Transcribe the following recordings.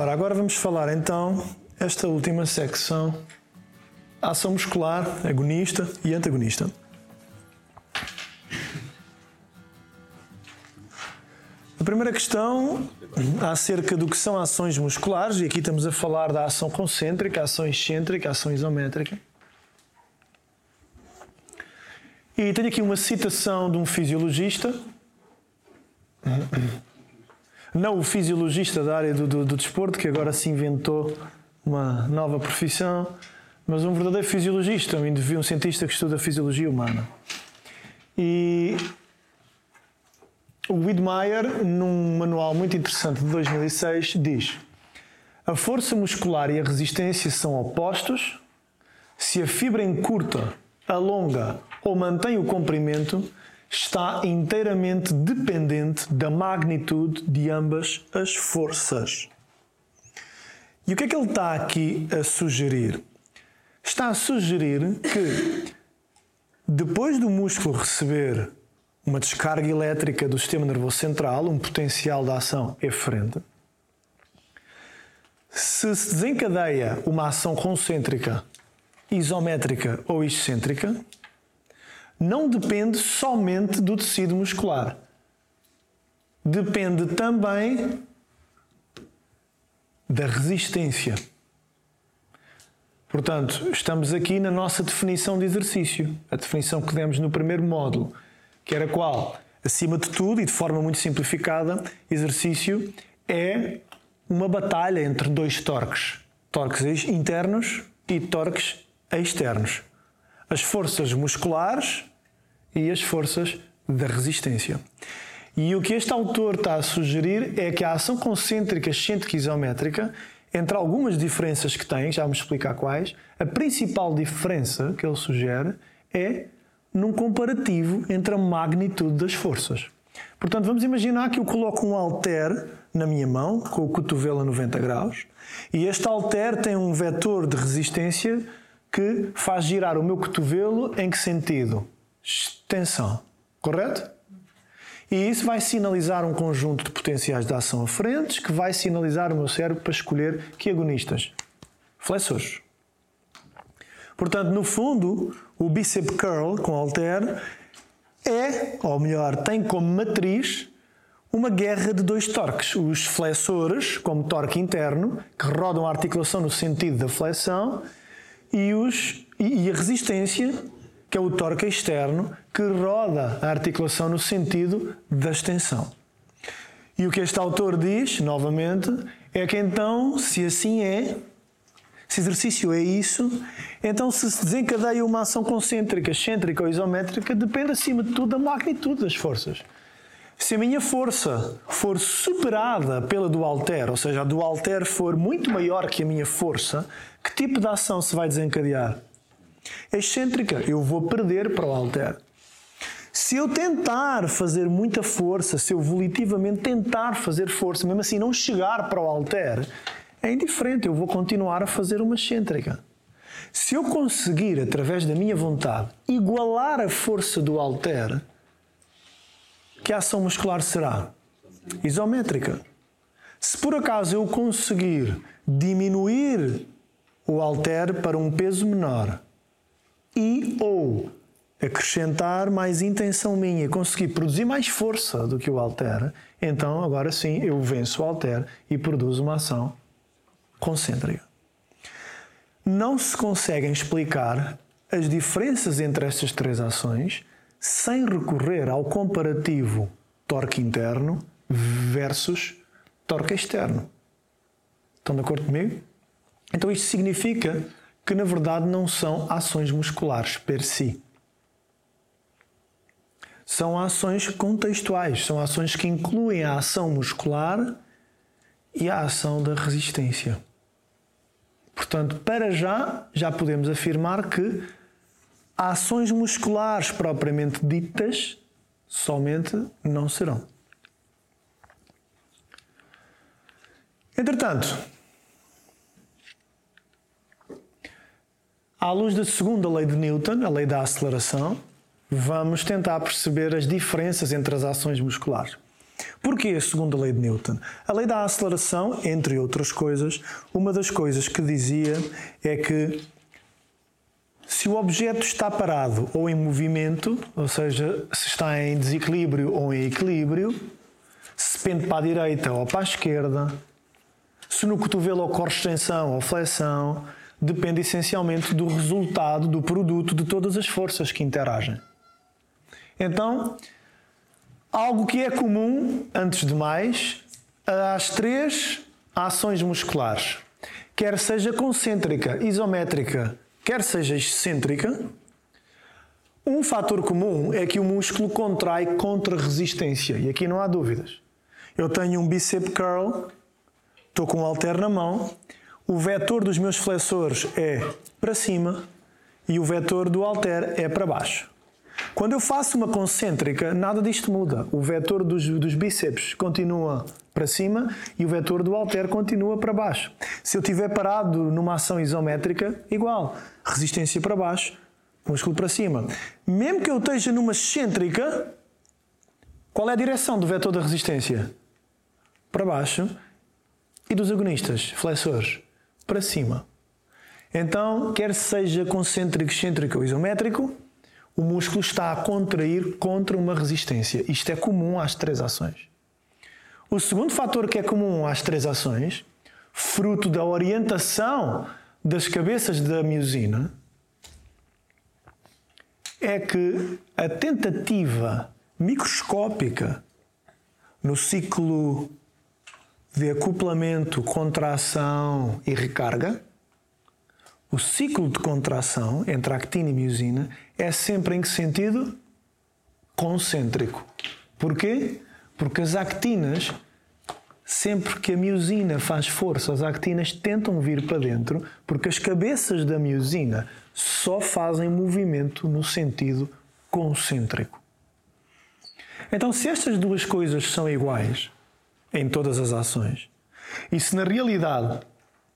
Ora, agora vamos falar então esta última secção: ação muscular, agonista e antagonista. A primeira questão acerca do que são ações musculares, e aqui estamos a falar da ação concêntrica, ação excêntrica, ação isométrica. E tenho aqui uma citação de um fisiologista, não o fisiologista da área do, do, do desporto, que agora se inventou uma nova profissão, mas um verdadeiro fisiologista, um cientista que estuda a fisiologia humana. E o Widmeyer, num manual muito interessante de 2006, diz: A força muscular e a resistência são opostos se a fibra encurta, alonga ou mantém o comprimento, está inteiramente dependente da magnitude de ambas as forças. E o que é que ele está aqui a sugerir? Está a sugerir que depois do músculo receber uma descarga elétrica do sistema nervoso central, um potencial de ação eferente. Se se desencadeia uma ação concêntrica, isométrica ou excêntrica, não depende somente do tecido muscular. Depende também da resistência. Portanto, estamos aqui na nossa definição de exercício, a definição que demos no primeiro módulo que era qual? Acima de tudo, e de forma muito simplificada, exercício é uma batalha entre dois torques. Torques internos e torques externos. As forças musculares e as forças da resistência. E o que este autor está a sugerir é que a ação concêntrica, excêntrica isométrica, entre algumas diferenças que tem, já vamos explicar quais, a principal diferença que ele sugere é num comparativo entre a magnitude das forças. Portanto, vamos imaginar que eu coloco um halter na minha mão, com o cotovelo a 90 graus, e este halter tem um vetor de resistência que faz girar o meu cotovelo em que sentido? Extensão. Correto? E isso vai sinalizar um conjunto de potenciais de ação aferentes que vai sinalizar o meu cérebro para escolher que agonistas? Flexores. Portanto, no fundo, o bicep curl com halter é, ou melhor, tem como matriz uma guerra de dois torques. Os flexores, como torque interno, que rodam a articulação no sentido da flexão, e, os, e a resistência, que é o torque externo, que roda a articulação no sentido da extensão. E o que este autor diz, novamente, é que então, se assim é, se exercício é isso, então se se desencadeia uma ação concêntrica, excêntrica ou isométrica, depende acima de tudo da magnitude das forças. Se a minha força for superada pela do alter, ou seja, a do alter for muito maior que a minha força, que tipo de ação se vai desencadear? Excêntrica, eu vou perder para o alter. Se eu tentar fazer muita força, se eu volitivamente tentar fazer força, mesmo assim não chegar para o alter, é indiferente, eu vou continuar a fazer uma excêntrica. Se eu conseguir, através da minha vontade, igualar a força do halter, que ação muscular será? Isométrica. Se por acaso eu conseguir diminuir o halter para um peso menor e ou acrescentar mais intenção minha, conseguir produzir mais força do que o halter, então agora sim eu venço o halter e produzo uma ação concêntrica. Não se conseguem explicar as diferenças entre estas três ações sem recorrer ao comparativo torque interno versus torque externo. Estão de acordo comigo? Então isto significa que na verdade não são ações musculares per si. São ações contextuais, são ações que incluem a ação muscular e a ação da resistência. Portanto, para já, já podemos afirmar que ações musculares propriamente ditas somente não serão. Entretanto, à luz da segunda lei de Newton, a lei da aceleração, vamos tentar perceber as diferenças entre as ações musculares. Porquê, a lei de Newton? A lei da aceleração, entre outras coisas, uma das coisas que dizia é que se o objeto está parado ou em movimento, ou seja, se está em desequilíbrio ou em equilíbrio, se pende para a direita ou para a esquerda, se no cotovelo ocorre extensão ou flexão, depende essencialmente do resultado, do produto de todas as forças que interagem. Então, algo que é comum, antes de mais, às três ações musculares, quer seja concêntrica, isométrica, quer seja excêntrica, um fator comum é que o músculo contrai contra resistência, e aqui não há dúvidas. Eu tenho um bicep curl, estou com um halter na mão, o vetor dos meus flexores é para cima e o vetor do halter é para baixo. Quando eu faço uma concêntrica, nada disto muda. O vetor dos, dos bíceps continua para cima e o vetor do halter continua para baixo. Se eu estiver parado numa ação isométrica, igual. Resistência para baixo, músculo para cima. Mesmo que eu esteja numa excêntrica, qual é a direção do vetor da resistência? para baixo e dos agonistas, flexores, para cima. Então, quer seja concêntrico, excêntrico ou isométrico, o músculo está a contrair contra uma resistência. Isto é comum às três ações. O segundo fator que é comum às três ações, fruto da orientação das cabeças da miosina, é que a tentativa microscópica no ciclo de acoplamento, contração e recarga, o ciclo de contração entre actina e miosina é sempre em que sentido? Concêntrico. Porquê? Porque as actinas, sempre que a miosina faz força, as actinas tentam vir para dentro, porque as cabeças da miosina só fazem movimento no sentido concêntrico. Então, se estas duas coisas são iguais, em todas as ações. E se na realidade,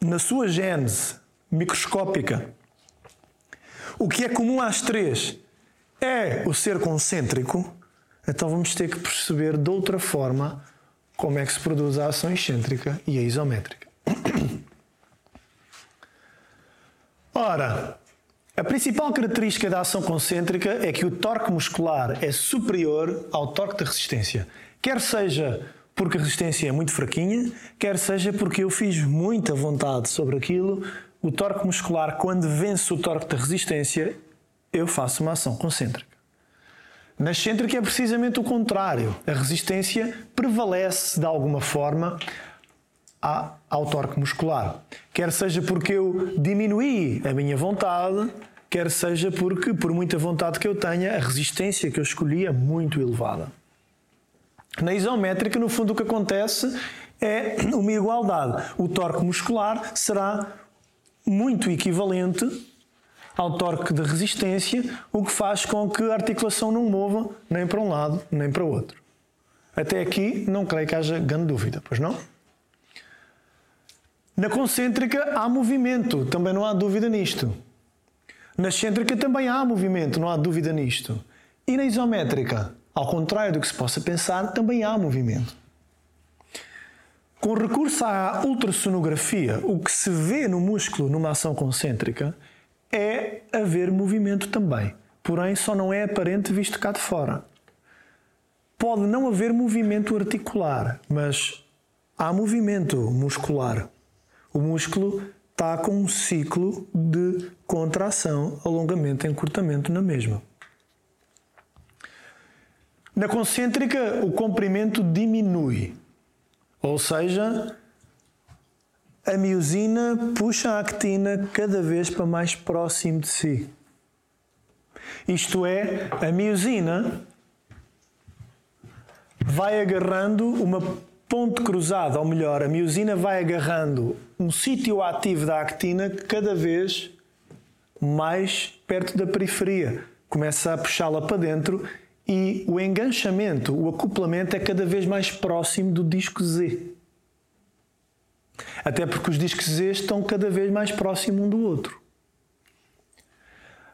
na sua gênese microscópica, o que é comum às três é o ser concêntrico, então vamos ter que perceber de outra forma como é que se produz a ação excêntrica e a isométrica. Ora, a principal característica da ação concêntrica é que o torque muscular é superior ao torque de resistência, quer seja porque a resistência é muito fraquinha, quer seja porque eu fiz muita vontade sobre aquilo, o torque muscular, quando vence o torque da resistência, eu faço uma ação concêntrica. Na excêntrica é precisamente o contrário. A resistência prevalece de alguma forma ao torque muscular. Quer seja porque eu diminuí a minha vontade, quer seja porque, por muita vontade que eu tenha, a resistência que eu escolhi é muito elevada. Na isométrica, no fundo, o que acontece é uma igualdade. O torque muscular será muito equivalente ao torque de resistência, o que faz com que a articulação não mova nem para um lado nem para o outro. Até aqui não creio que haja grande dúvida, pois não? Na concêntrica há movimento, também não há dúvida nisto. Na excêntrica também há movimento, não há dúvida nisto. E na isométrica? Ao contrário do que se possa pensar, também há movimento. Com recurso à ultrassonografia, o que se vê no músculo numa ação concêntrica é haver movimento também, porém só não é aparente visto cá de fora. Pode não haver movimento articular, mas há movimento muscular. O músculo está com um ciclo de contração, alongamento, encurtamento na mesma. Na concêntrica, o comprimento diminui, ou seja, a miosina puxa a actina cada vez para mais próximo de si. Isto é, a miosina vai agarrando uma ponte cruzada, ou melhor, a miosina vai agarrando um sítio ativo da actina cada vez mais perto da periferia. Começa a puxá-la para dentro e o enganchamento, o acoplamento é cada vez mais próximo do disco Z. Até porque os discos Z estão cada vez mais próximos um do outro.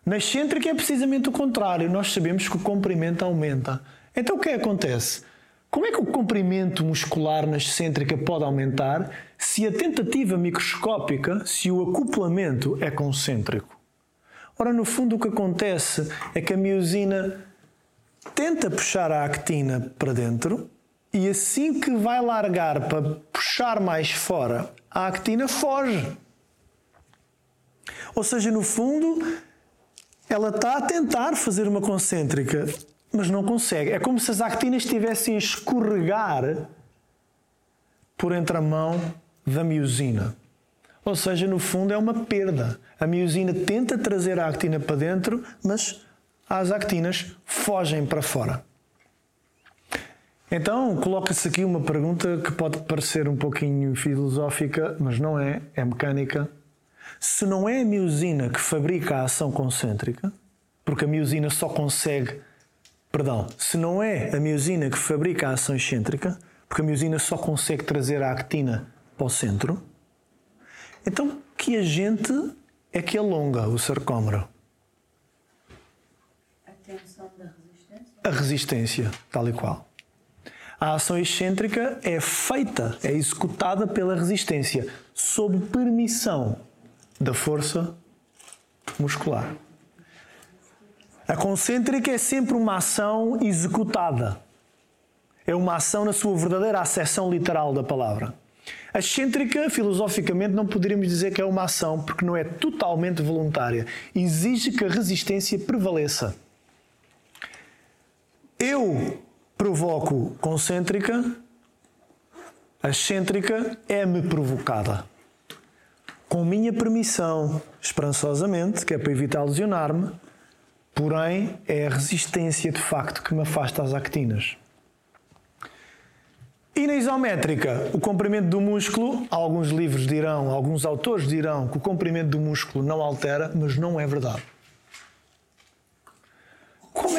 Na excêntrica é precisamente o contrário. Nós sabemos que o comprimento aumenta. Então o que é acontece? Como é que o comprimento muscular na excêntrica pode aumentar se a tentativa microscópica, se o acoplamento é concêntrico? Ora, no fundo, o que acontece é que a miosina tenta puxar a actina para dentro e assim que vai largar para puxar mais fora, a actina foge. Ou seja, no fundo, ela está a tentar fazer uma concêntrica, mas não consegue. É como se as actinas estivessem a escorregar por entre a mão da miosina. Ou seja, no fundo é uma perda. A miosina tenta trazer a actina para dentro, mas as actinas fogem para fora. Então, coloca-se aqui uma pergunta que pode parecer um pouquinho filosófica, mas não é, é mecânica. Se não é a miosina que fabrica a ação concêntrica, porque a miosina só consegue, perdão, se não é a miosina que fabrica a ação excêntrica, porque a miosina só consegue trazer a actina para o centro, então que agente é que alonga o sarcómero? A tensão da resistência? A resistência, tal e qual. A ação excêntrica é feita, é executada pela resistência, sob permissão da força muscular. A concêntrica é sempre uma ação executada. É uma ação na sua verdadeira acessão literal da palavra. A excêntrica, filosoficamente, não poderíamos dizer que é uma ação, porque não é totalmente voluntária. Exige que a resistência prevaleça. Eu provoco concêntrica, excêntrica é-me provocada. Com minha permissão, esperançosamente, que é para evitar lesionar-me, porém é a resistência de facto que me afasta as actinas. E na isométrica, o comprimento do músculo, alguns livros dirão, alguns autores dirão que o comprimento do músculo não altera, mas não é verdade.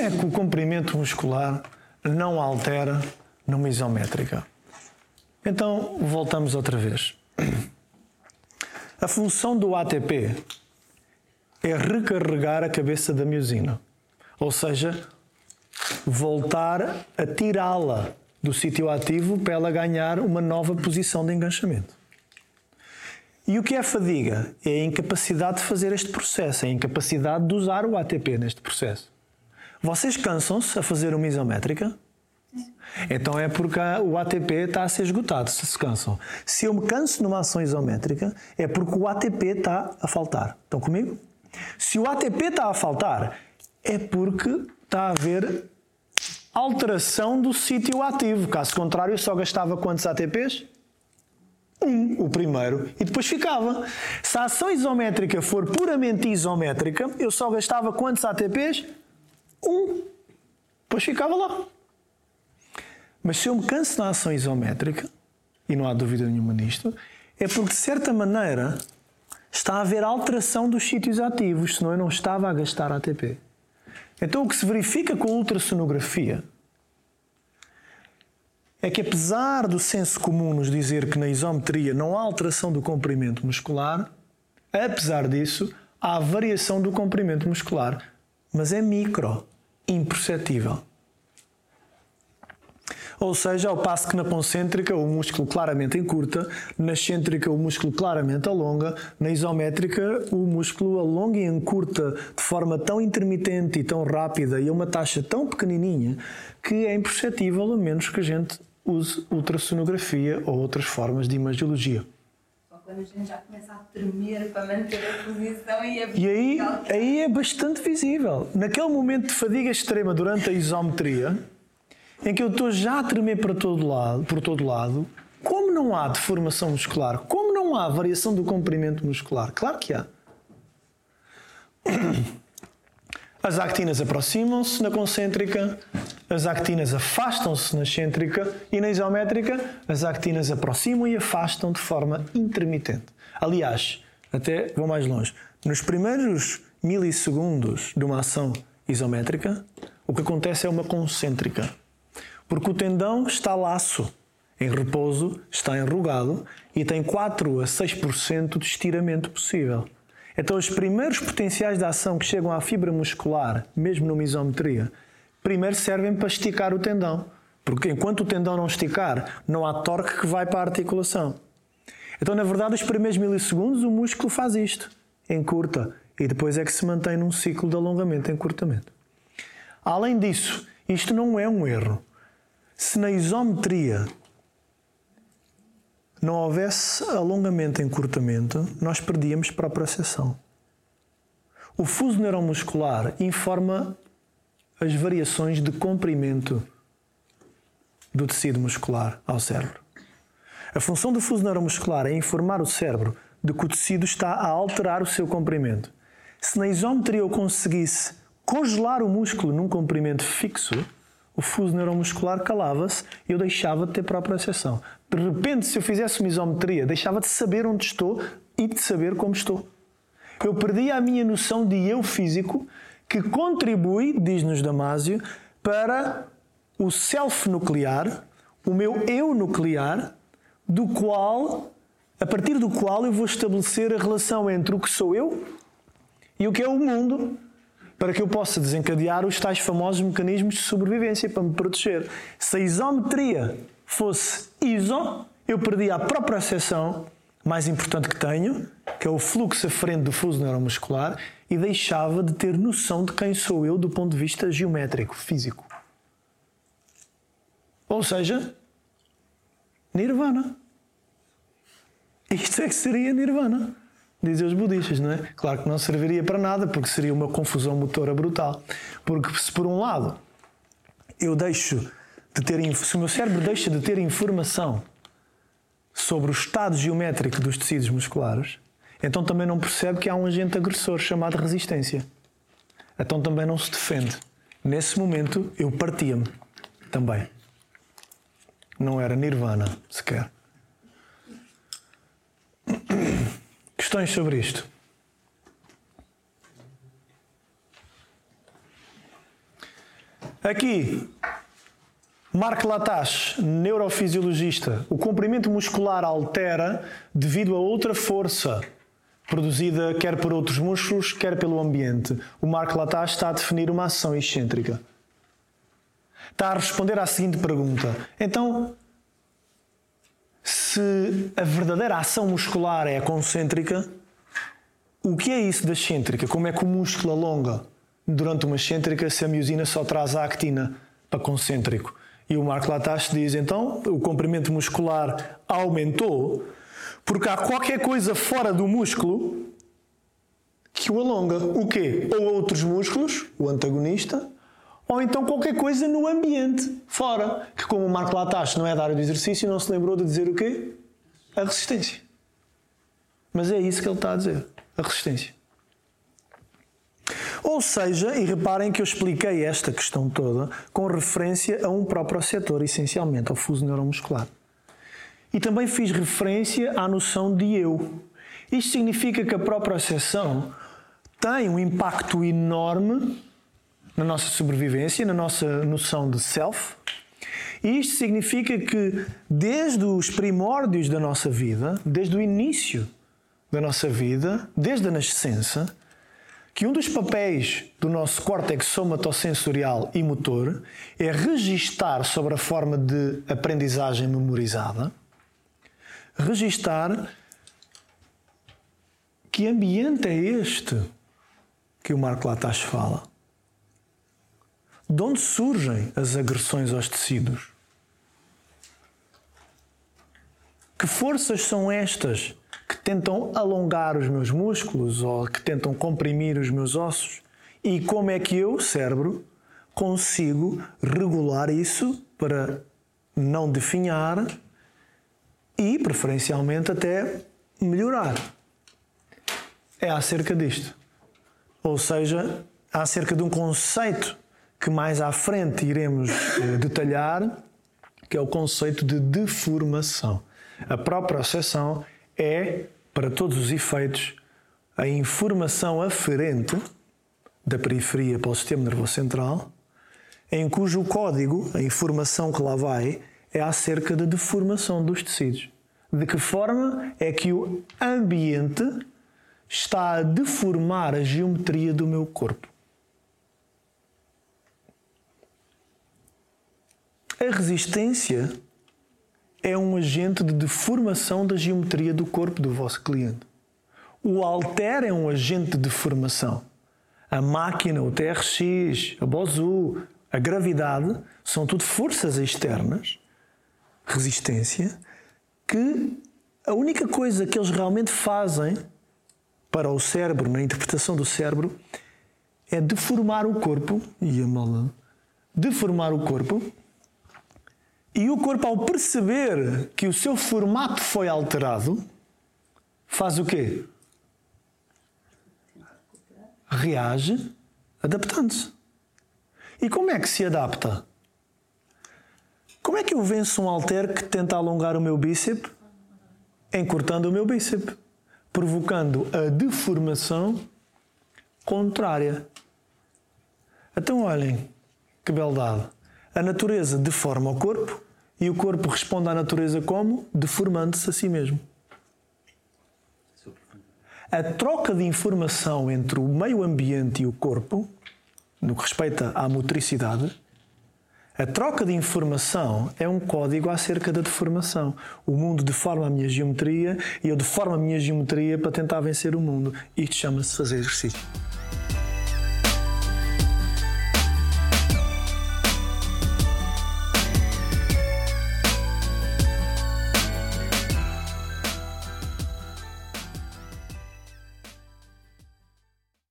É que o comprimento muscular não altera numa isométrica? Então, voltamos outra vez. A função do ATP é recarregar a cabeça da miosina, ou seja, voltar a tirá-la do sítio ativo para ela ganhar uma nova posição de enganchamento. E o que é fadiga? É a incapacidade de fazer este processo, é a incapacidade de usar o ATP neste processo. Vocês cansam-se a fazer uma isométrica? Então é porque o ATP está a ser esgotado, se se cansam. Se eu me canso numa ação isométrica, é porque o ATP está a faltar. Estão comigo? Se o ATP está a faltar, é porque está a haver alteração do sítio ativo. Caso contrário, eu só gastava quantos ATPs? Um, o primeiro, e depois ficava. Se a ação isométrica for puramente isométrica, eu só gastava quantos ATPs? Um. Depois ficava lá. Mas se eu me canso na ação isométrica, e não há dúvida nenhuma nisto, é porque de certa maneira está a haver alteração dos sítios ativos, senão eu não estava a gastar ATP. Então, o que se verifica com a ultrassonografia é que, apesar do senso comum nos dizer que na isometria não há alteração do comprimento muscular, apesar disso, há variação do comprimento muscular, mas é micro, imperceptível. Ou seja, ao passo que na concêntrica o músculo claramente encurta, na excêntrica o músculo claramente alonga, na isométrica o músculo alonga e encurta de forma tão intermitente e tão rápida e a uma taxa tão pequenininha que é imperceptível a menos que a gente use ultrassonografia ou outras formas de imagiologia. Quando a gente já começa a tremer para manter a posição e a E aí, aí é bastante visível. Naquele momento de fadiga extrema durante a isometria, em que eu estou já a tremer para todo lado, por todo lado, como não há deformação muscular? Como não há variação do comprimento muscular? Claro que há. As actinas aproximam-se na concêntrica, as actinas afastam-se na excêntrica e na isométrica as actinas aproximam e afastam de forma intermitente. Aliás, até vou mais longe. Nos primeiros milissegundos de uma ação isométrica, o que acontece é uma concêntrica. Porque o tendão está laço, em repouso, está enrugado e tem 4 a 6% de estiramento possível. Então, os primeiros potenciais de ação que chegam à fibra muscular, mesmo numa isometria, primeiro servem para esticar o tendão, Porque enquanto o tendão não esticar, não há torque que vai para a articulação. Então, na verdade, os primeiros milissegundos o músculo faz isto, encurta, e depois é que se mantém num ciclo de alongamento e encurtamento. Além disso, isto não é um erro. Se na isometria não houvesse alongamento e encurtamento, nós perdíamos para a percepção. O fuso neuromuscular informa as variações de comprimento do tecido muscular ao cérebro. A função do fuso neuromuscular é informar o cérebro de que o tecido está a alterar o seu comprimento. Se na isometria eu conseguisse congelar o músculo num comprimento fixo, o fuso neuromuscular calava-se e eu deixava de ter própria percepção. De repente, se eu fizesse uma isometria, deixava de saber onde estou e de saber como estou. Eu perdia a minha noção de eu físico que contribui, diz-nos Damásio, para o self nuclear, o meu eu nuclear, do qual, a partir do qual eu vou estabelecer a relação entre o que sou eu e o que é o mundo, para que eu possa desencadear os tais famosos mecanismos de sobrevivência para me proteger. Se a isometria fosse ISO, eu perdia a própria seção mais importante que tenho, que é o fluxo à frente do fuso neuromuscular, e deixava de ter noção de quem sou eu do ponto de vista geométrico, físico. Ou seja, Nirvana. Isto é que seria Nirvana, dizem os budistas, não é? Claro que não serviria para nada, porque seria uma confusão motora brutal. Porque se por um lado eu deixo de ter, se o meu cérebro deixa de ter informação sobre o estado geométrico dos tecidos musculares, então também não percebe que há um agente agressor chamado resistência. Então também não se defende. Nesse momento eu partia-me também. Não era nirvana sequer. Questões sobre isto? Aqui, Mark Latache, neurofisiologista, o comprimento muscular altera devido a outra força produzida quer por outros músculos, quer pelo ambiente. O Mark Latache está a definir uma ação excêntrica. Está a responder à seguinte pergunta: então, se a verdadeira ação muscular é concêntrica, o que é isso da excêntrica? Como é que o músculo alonga durante uma excêntrica se a miosina só traz a actina para concêntrico? E o Mark Latache diz então o comprimento muscular aumentou porque há qualquer coisa fora do músculo que o alonga. O quê? Ou outros músculos, o antagonista, ou então qualquer coisa no ambiente, fora. Que como o Marco Latache não é da área do exercício, não se lembrou de dizer o quê? A resistência. Mas é isso que ele está a dizer. A resistência. Ou seja, e reparem que eu expliquei esta questão toda com referência a um próprio setor, essencialmente ao fuso neuromuscular. E também fiz referência à noção de eu. Isto significa que a própria seção tem um impacto enorme na nossa sobrevivência, na nossa noção de self. E isto significa que desde os primórdios da nossa vida, desde o início da nossa vida, desde a nascença, que um dos papéis do nosso córtex somatosensorial e motor é registar sobre a forma de aprendizagem memorizada registar que ambiente é este que o Marco Latache fala. De onde surgem as agressões aos tecidos? Que forças são estas que tentam alongar os meus músculos ou que tentam comprimir os meus ossos? E como é que eu, cérebro, consigo regular isso para não definhar e, preferencialmente, até melhorar. É acerca disto. Ou seja, acerca de um conceito que mais à frente iremos eh, detalhar, que é o conceito de deformação. A própria seção é, para todos os efeitos, a informação aferente da periferia para o sistema nervoso central, em cujo código, a informação que lá vai, é acerca da deformação dos tecidos. De que forma é que o ambiente está a deformar a geometria do meu corpo? A resistência é um agente de deformação da geometria do corpo do vosso cliente. O alter é um agente de deformação. A máquina, o TRX, a BOSU, a gravidade são tudo forças externas, resistência, que a única coisa que eles realmente fazem para o cérebro, na interpretação do cérebro, é deformar o corpo, e a mala, deformar o corpo, e o corpo, ao perceber que o seu formato foi alterado, faz o quê? Reage adaptando-se. E como é que se adapta? Como é que eu venço um alter que tenta alongar o meu bíceps? Encurtando o meu bíceps, provocando a deformação contrária. Então, olhem que beldade. A natureza deforma o corpo e o corpo responde à natureza como? Deformando-se a si mesmo. A troca de informação entre o meio ambiente e o corpo, no que respeita à motricidade, a troca de informação é um código acerca da deformação. O mundo deforma a minha geometria e eu deformo a minha geometria para tentar vencer o mundo. Isto chama-se fazer exercício.